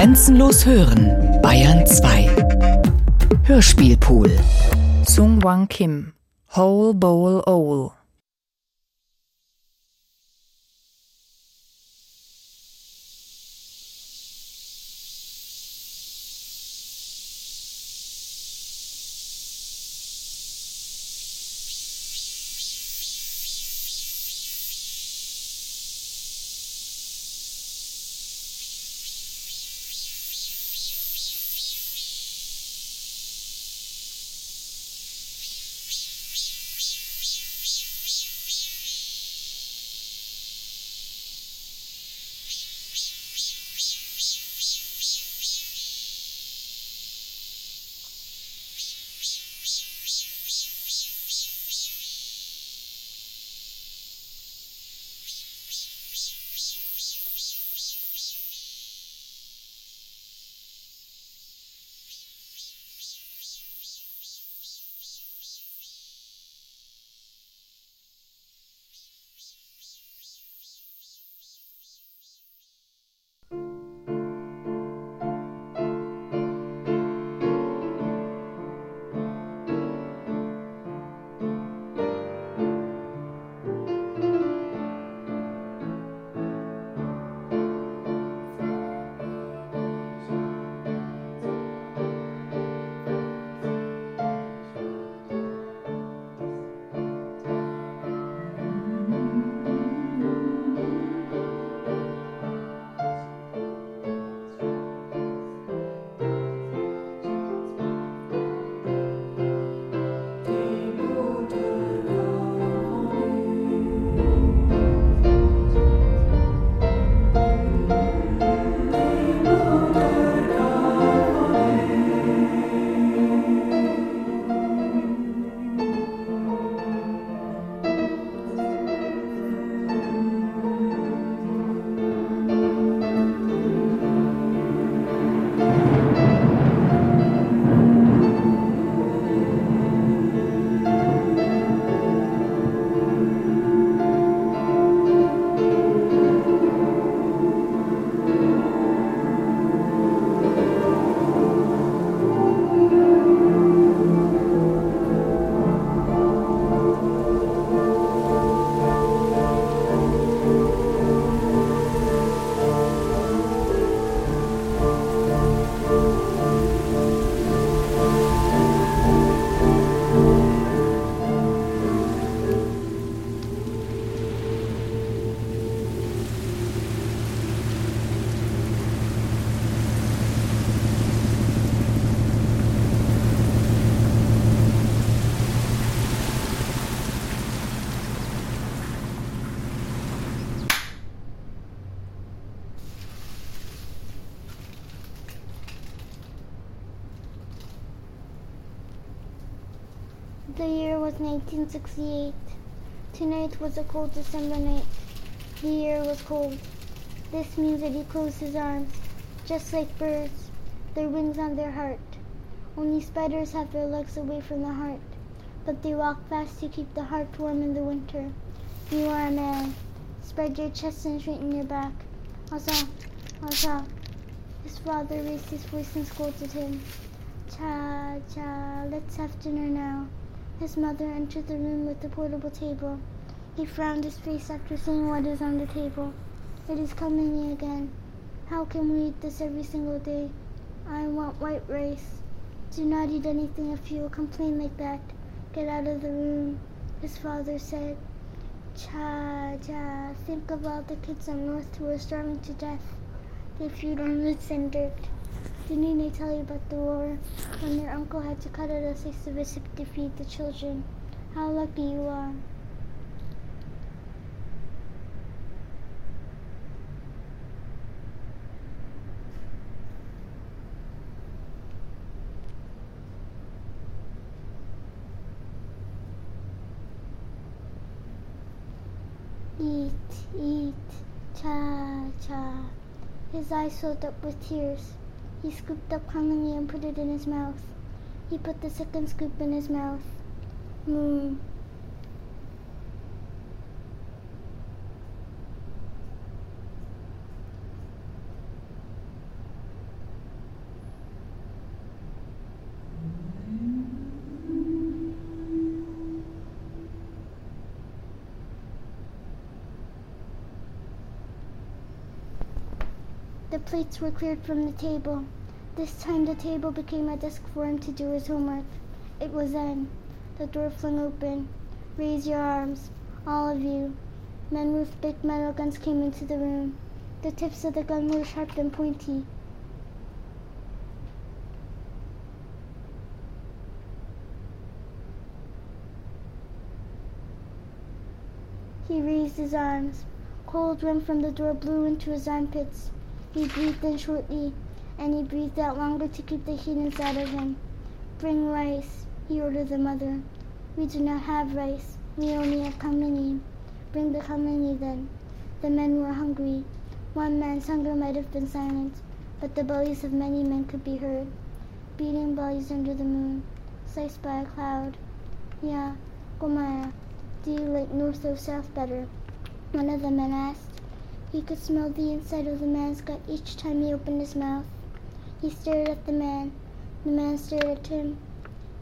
Grenzenlos hören, Bayern 2. Hörspielpool. Sung Wang Kim. Whole Bowl Owl. The year was 1968. Tonight was a cold December night. The year was cold. This means that he closed his arms, just like birds, their wings on their heart. Only spiders have their legs away from the heart, but they walk fast to keep the heart warm in the winter. You are a man. Spread your chest and straighten your back. Asa, Asa. His father raised his voice and scolded him. Cha, cha, let's have dinner now. His mother entered the room with the portable table. He frowned his face after seeing what is on the table. It is coming again. How can we eat this every single day? I want white rice. Do not eat anything if you complain like that. Get out of the room, his father said. Cha, cha, think of all the kids up north who are starving to death. Feed on roots and dirt. Didn't I tell you about the war when your uncle had to cut out a slice of biscuit to feed the children? How lucky you are. Eat, eat, cha, cha. His eyes filled up with tears. He scooped up cunningly and put it in his mouth. He put the second scoop in his mouth. The plates were cleared from the table. This time the table became a desk for him to do his homework. It was then. The door flung open. Raise your arms, all of you. Men with big metal guns came into the room. The tips of the gun were sharp and pointy. He raised his arms. Cold wind from the door blew into his armpits. He breathed in shortly, and he breathed out longer to keep the heat inside of him. Bring rice, he ordered the mother. We do not have rice. We only have kamini. Bring the kamini then. The men were hungry. One man's hunger might have been silent, but the bellies of many men could be heard. Beating bellies under the moon, sliced by a cloud. Yeah, Gomaya, do you like north or south better? One of the men asked. He could smell the inside of the man's gut each time he opened his mouth. He stared at the man. The man stared at him.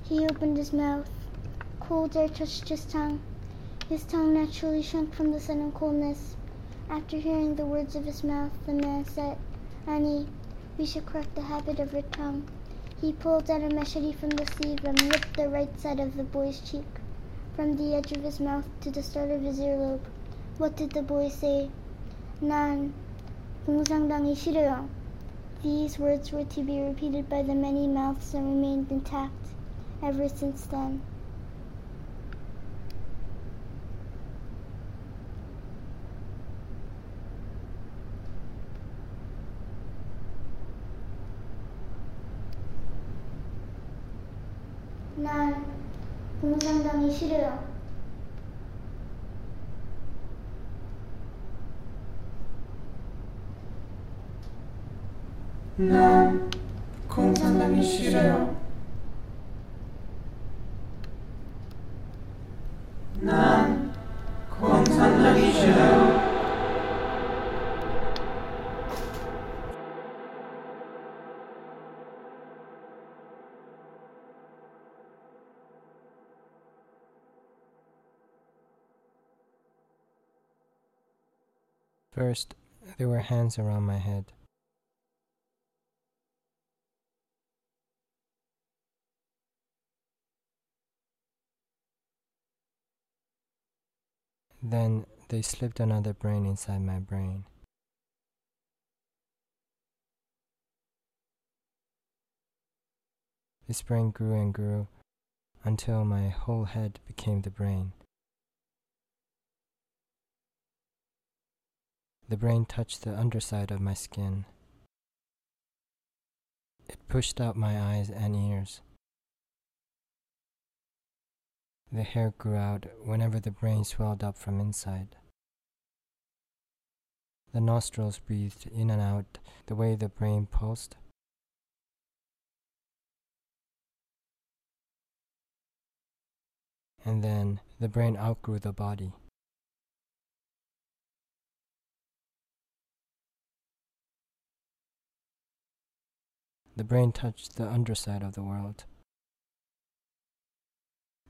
He opened his mouth. Cold air touched his tongue. His tongue naturally shrunk from the sudden coldness. After hearing the words of his mouth, the man said, Annie, we should correct the habit of your tongue. He pulled out a machete from the sleeve and ripped the right side of the boy's cheek, from the edge of his mouth to the start of his earlobe. What did the boy say? 난 공상당이 싫어요. These words were to be repeated by the many mouths and remained intact ever since then. 난 공상당이 싫어요. 난 공산당이 싫어요. 난 공산당이 싫어요. First, there were hands around my head. Then they slipped another brain inside my brain. This brain grew and grew until my whole head became the brain. The brain touched the underside of my skin. It pushed out my eyes and ears. The hair grew out whenever the brain swelled up from inside. The nostrils breathed in and out the way the brain pulsed. And then the brain outgrew the body. The brain touched the underside of the world.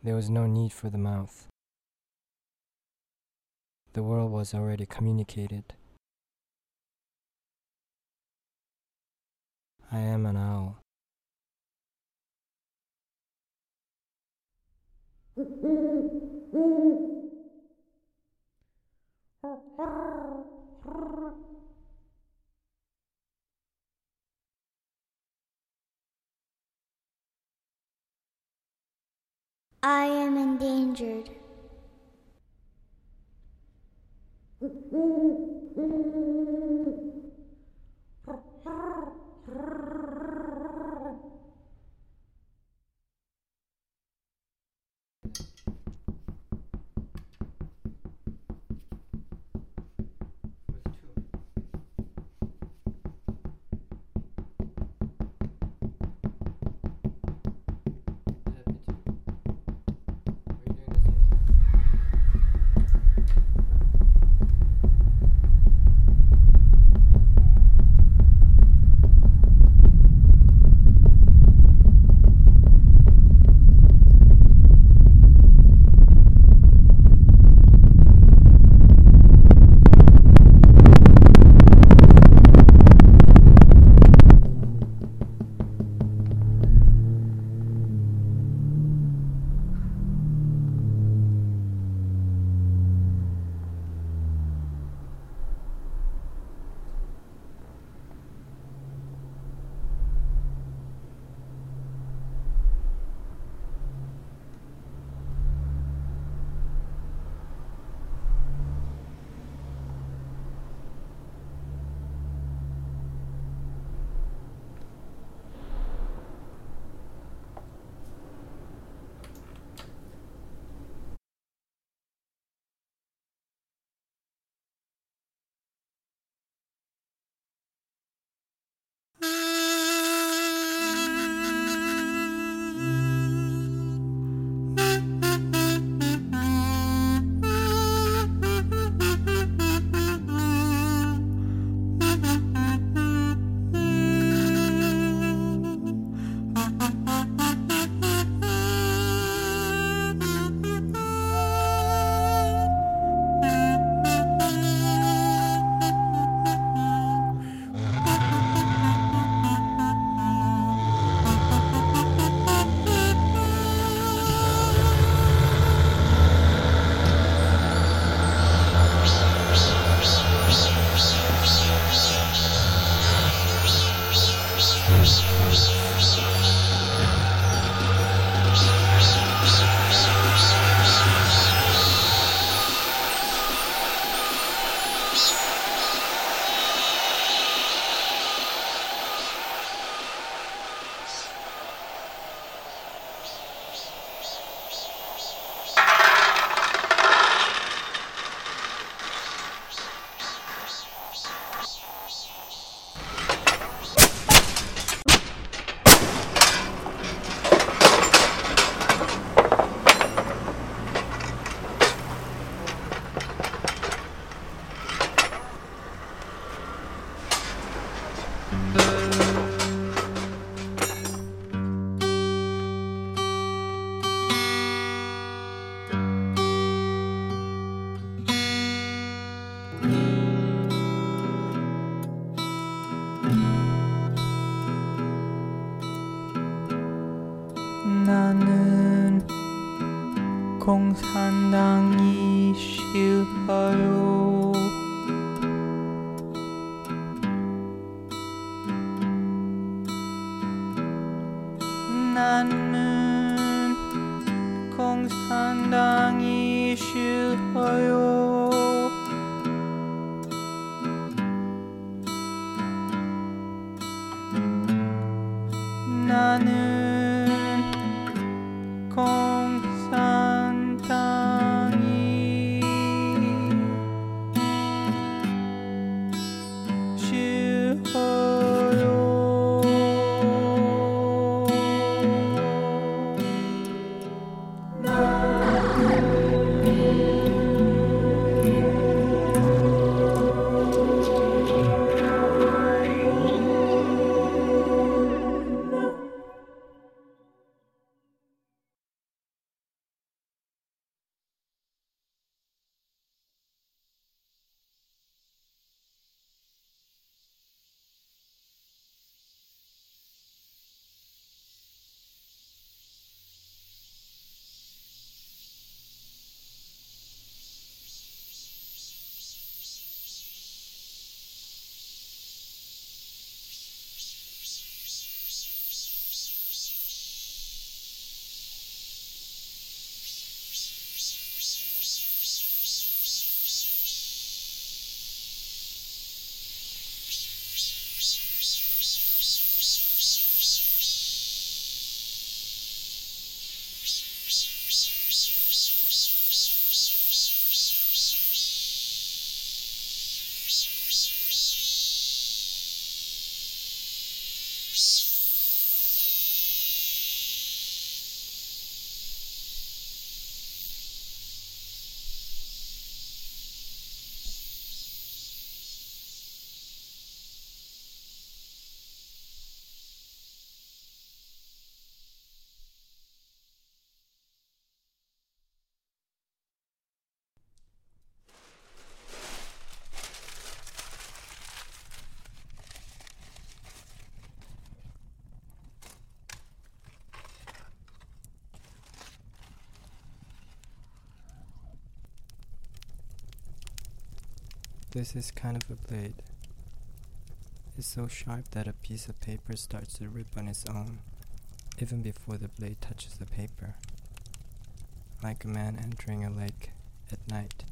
There was no need for the mouth. The world was already communicated. I am an owl. I am endangered. 공산 This is kind of a blade. It's so sharp that a piece of paper starts to rip on its own, even before the blade touches the paper. Like a man entering a lake at night.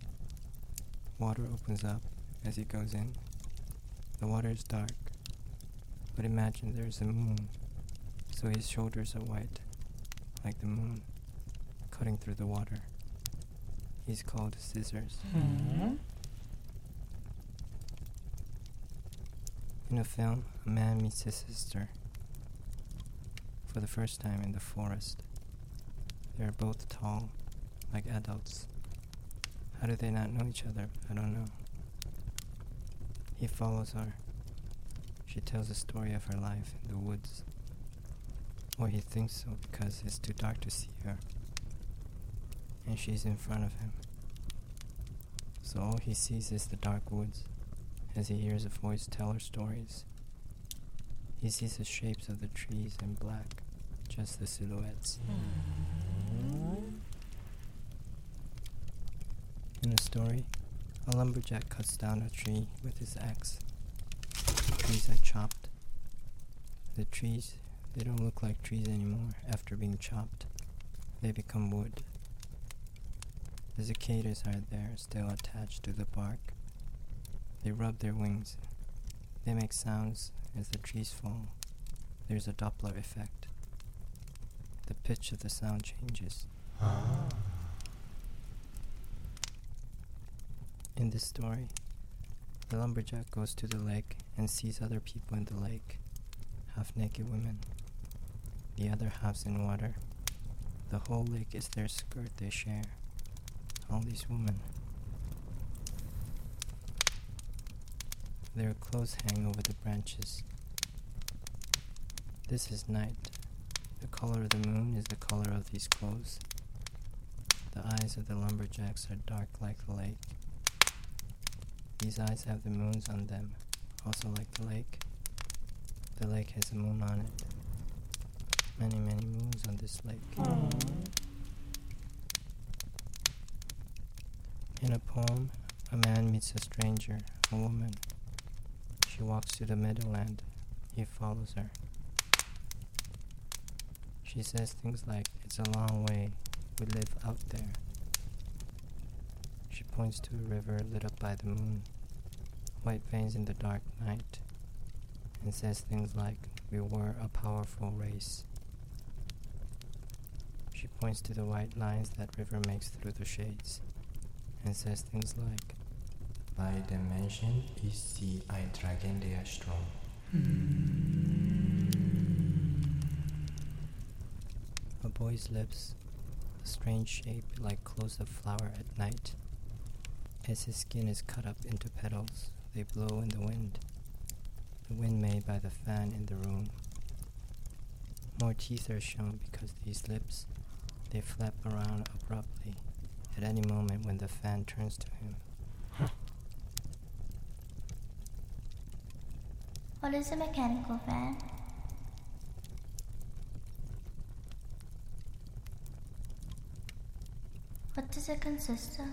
Water opens up as he goes in. The water is dark, but imagine there is a moon, so his shoulders are white, like the moon, cutting through the water. He's called Scissors. Mm-hmm. In a film, a man meets his sister for the first time in the forest. They are both tall, like adults. How do they not know each other? I don't know. He follows her. She tells the story of her life in the woods. Or he thinks so because it's too dark to see her. And she's in front of him. So all he sees is the dark woods as he hears a voice tell her stories. He sees the shapes of the trees in black, just the silhouettes. In the story, a lumberjack cuts down a tree with his axe. The trees are chopped. The trees, they don't look like trees anymore after being chopped. They become wood. The cicadas are there, still attached to the bark. They rub their wings. They make sounds as the trees fall. There's a Doppler effect. The pitch of the sound changes. Ah. In this story, the lumberjack goes to the lake and sees other people in the lake, half naked women. The other half's in water. The whole lake is their skirt they share. All these women. Their clothes hang over the branches, This is night. The color of the moon is the color of these clothes. The eyes of the lumberjacks are dark like the lake. These eyes have the moons on them, also like the lake. The lake has a moon on it. Many, many moons on this lake. In a poem, a man meets a stranger, a woman. She walks to the meadowland. He follows her. She says things like, It's a long way. We live out there. She points to a river lit up by the moon, white veins in the dark night, and says things like, We were a powerful race. She points to the white lines that river makes through the shades, and says things like, By dimension is the Dragendia strong. A boy's lips, a strange shape like close of flower at night. As his skin is cut up into petals, they blow in the wind. The wind made by the fan in the room. More teeth are shown because these lips, they flap around abruptly at any moment when the fan turns to him. What is a mechanical fan? What does it consist of?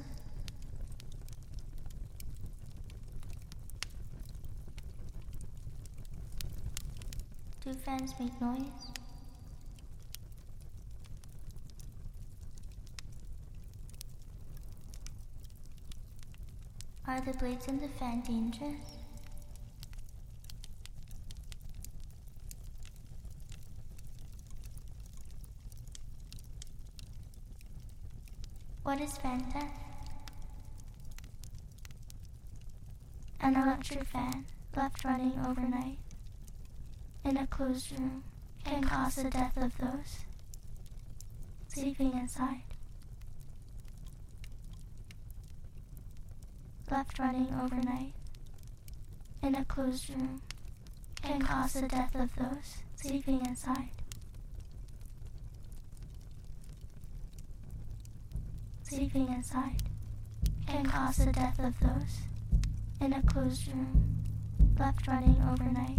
Do fans make noise? Are the blades in the fan dangerous? What is fan? An electric fan left running overnight in a closed room can cause the death of those sleeping inside. Left running overnight in a closed room can cause the death of those sleeping inside. Sleeping inside can cause the death of those in a closed room left running overnight.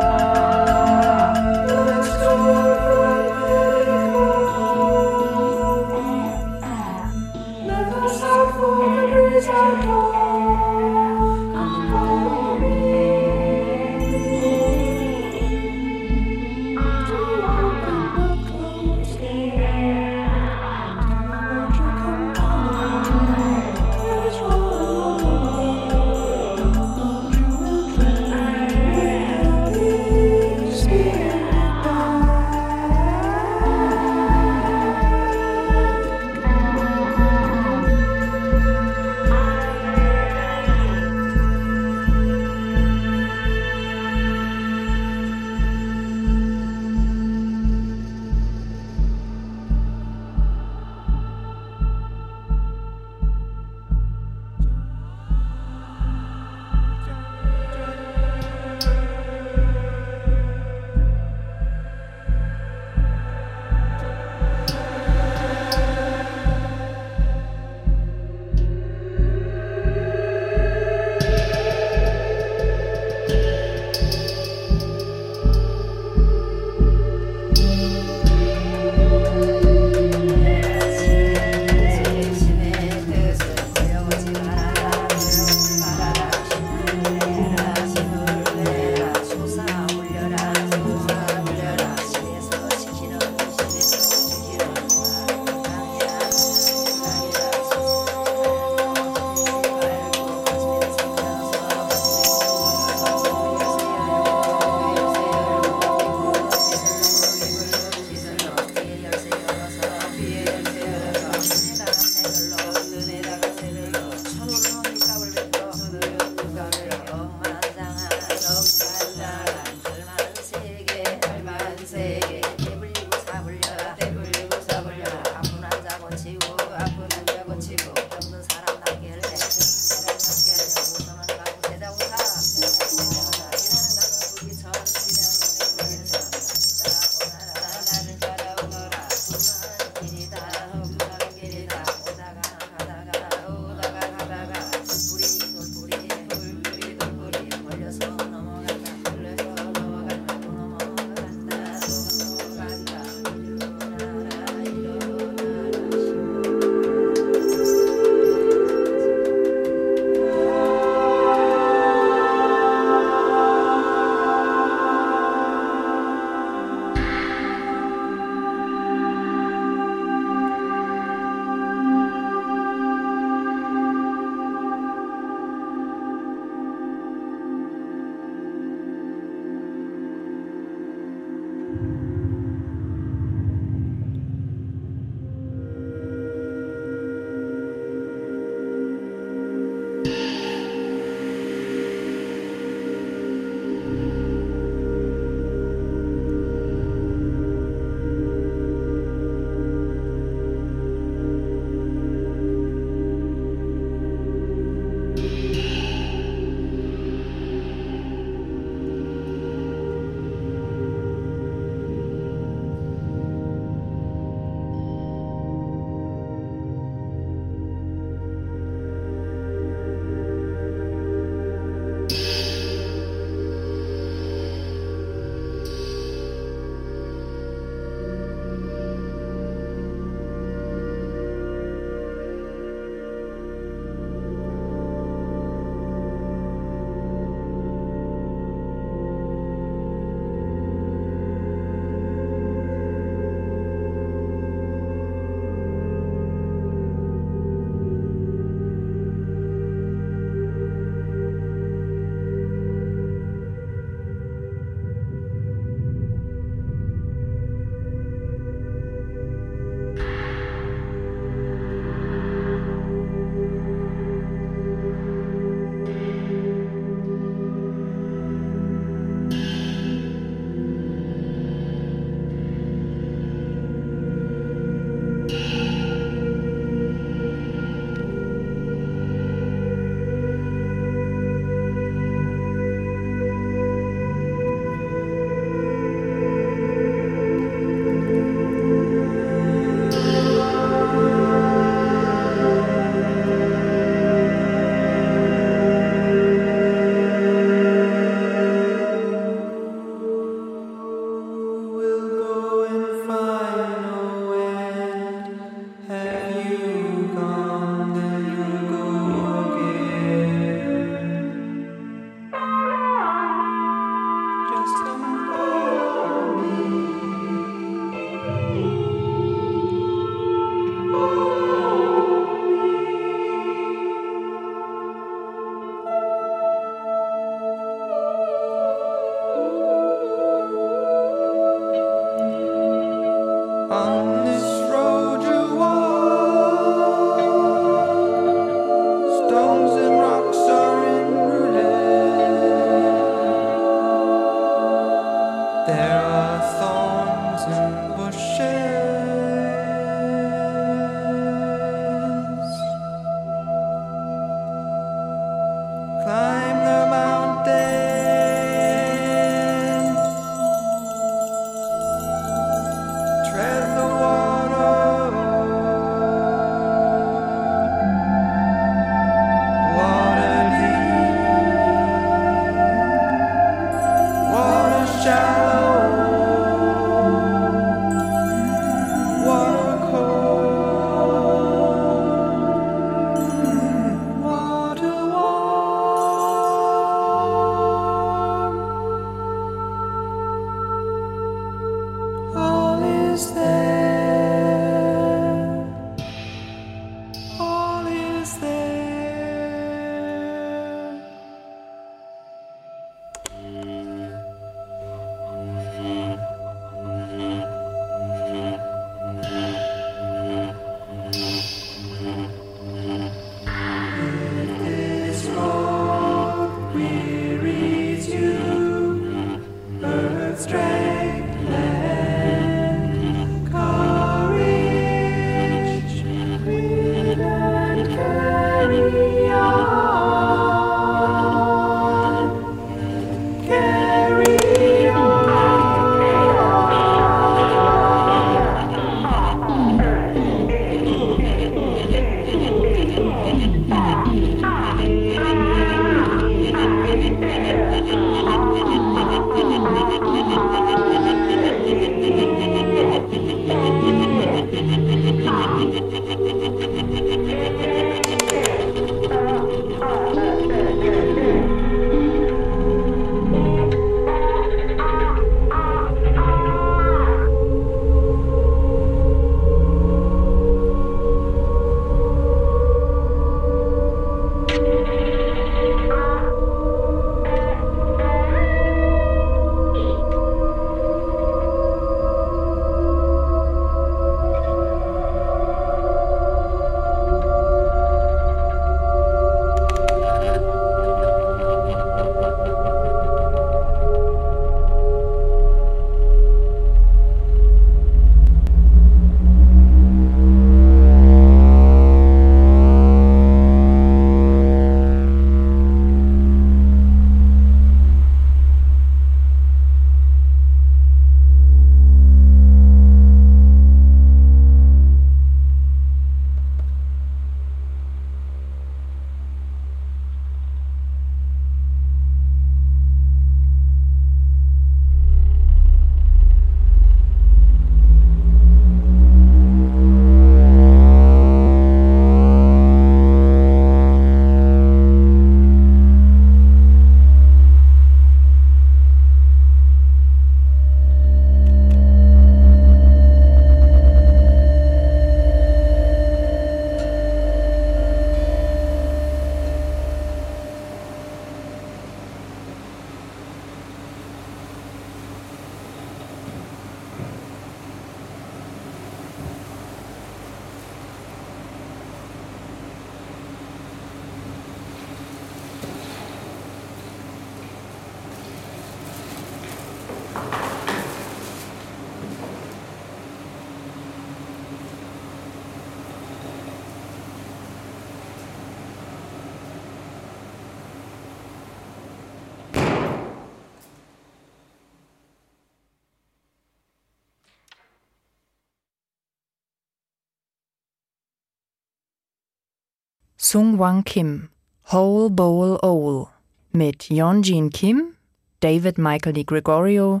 Sung Wang Kim, Whole Bowl Owl mit Yeonjin Kim, David Michael Di Gregorio,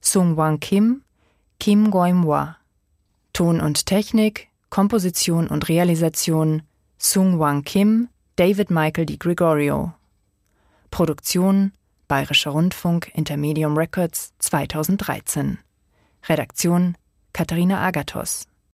Sung Wang Kim, Kim Goim-hwa. Ton und Technik, Komposition und Realisation Sung Wang Kim, David Michael Di Gregorio. Produktion Bayerischer Rundfunk Intermedium Records 2013. Redaktion Katharina Agathos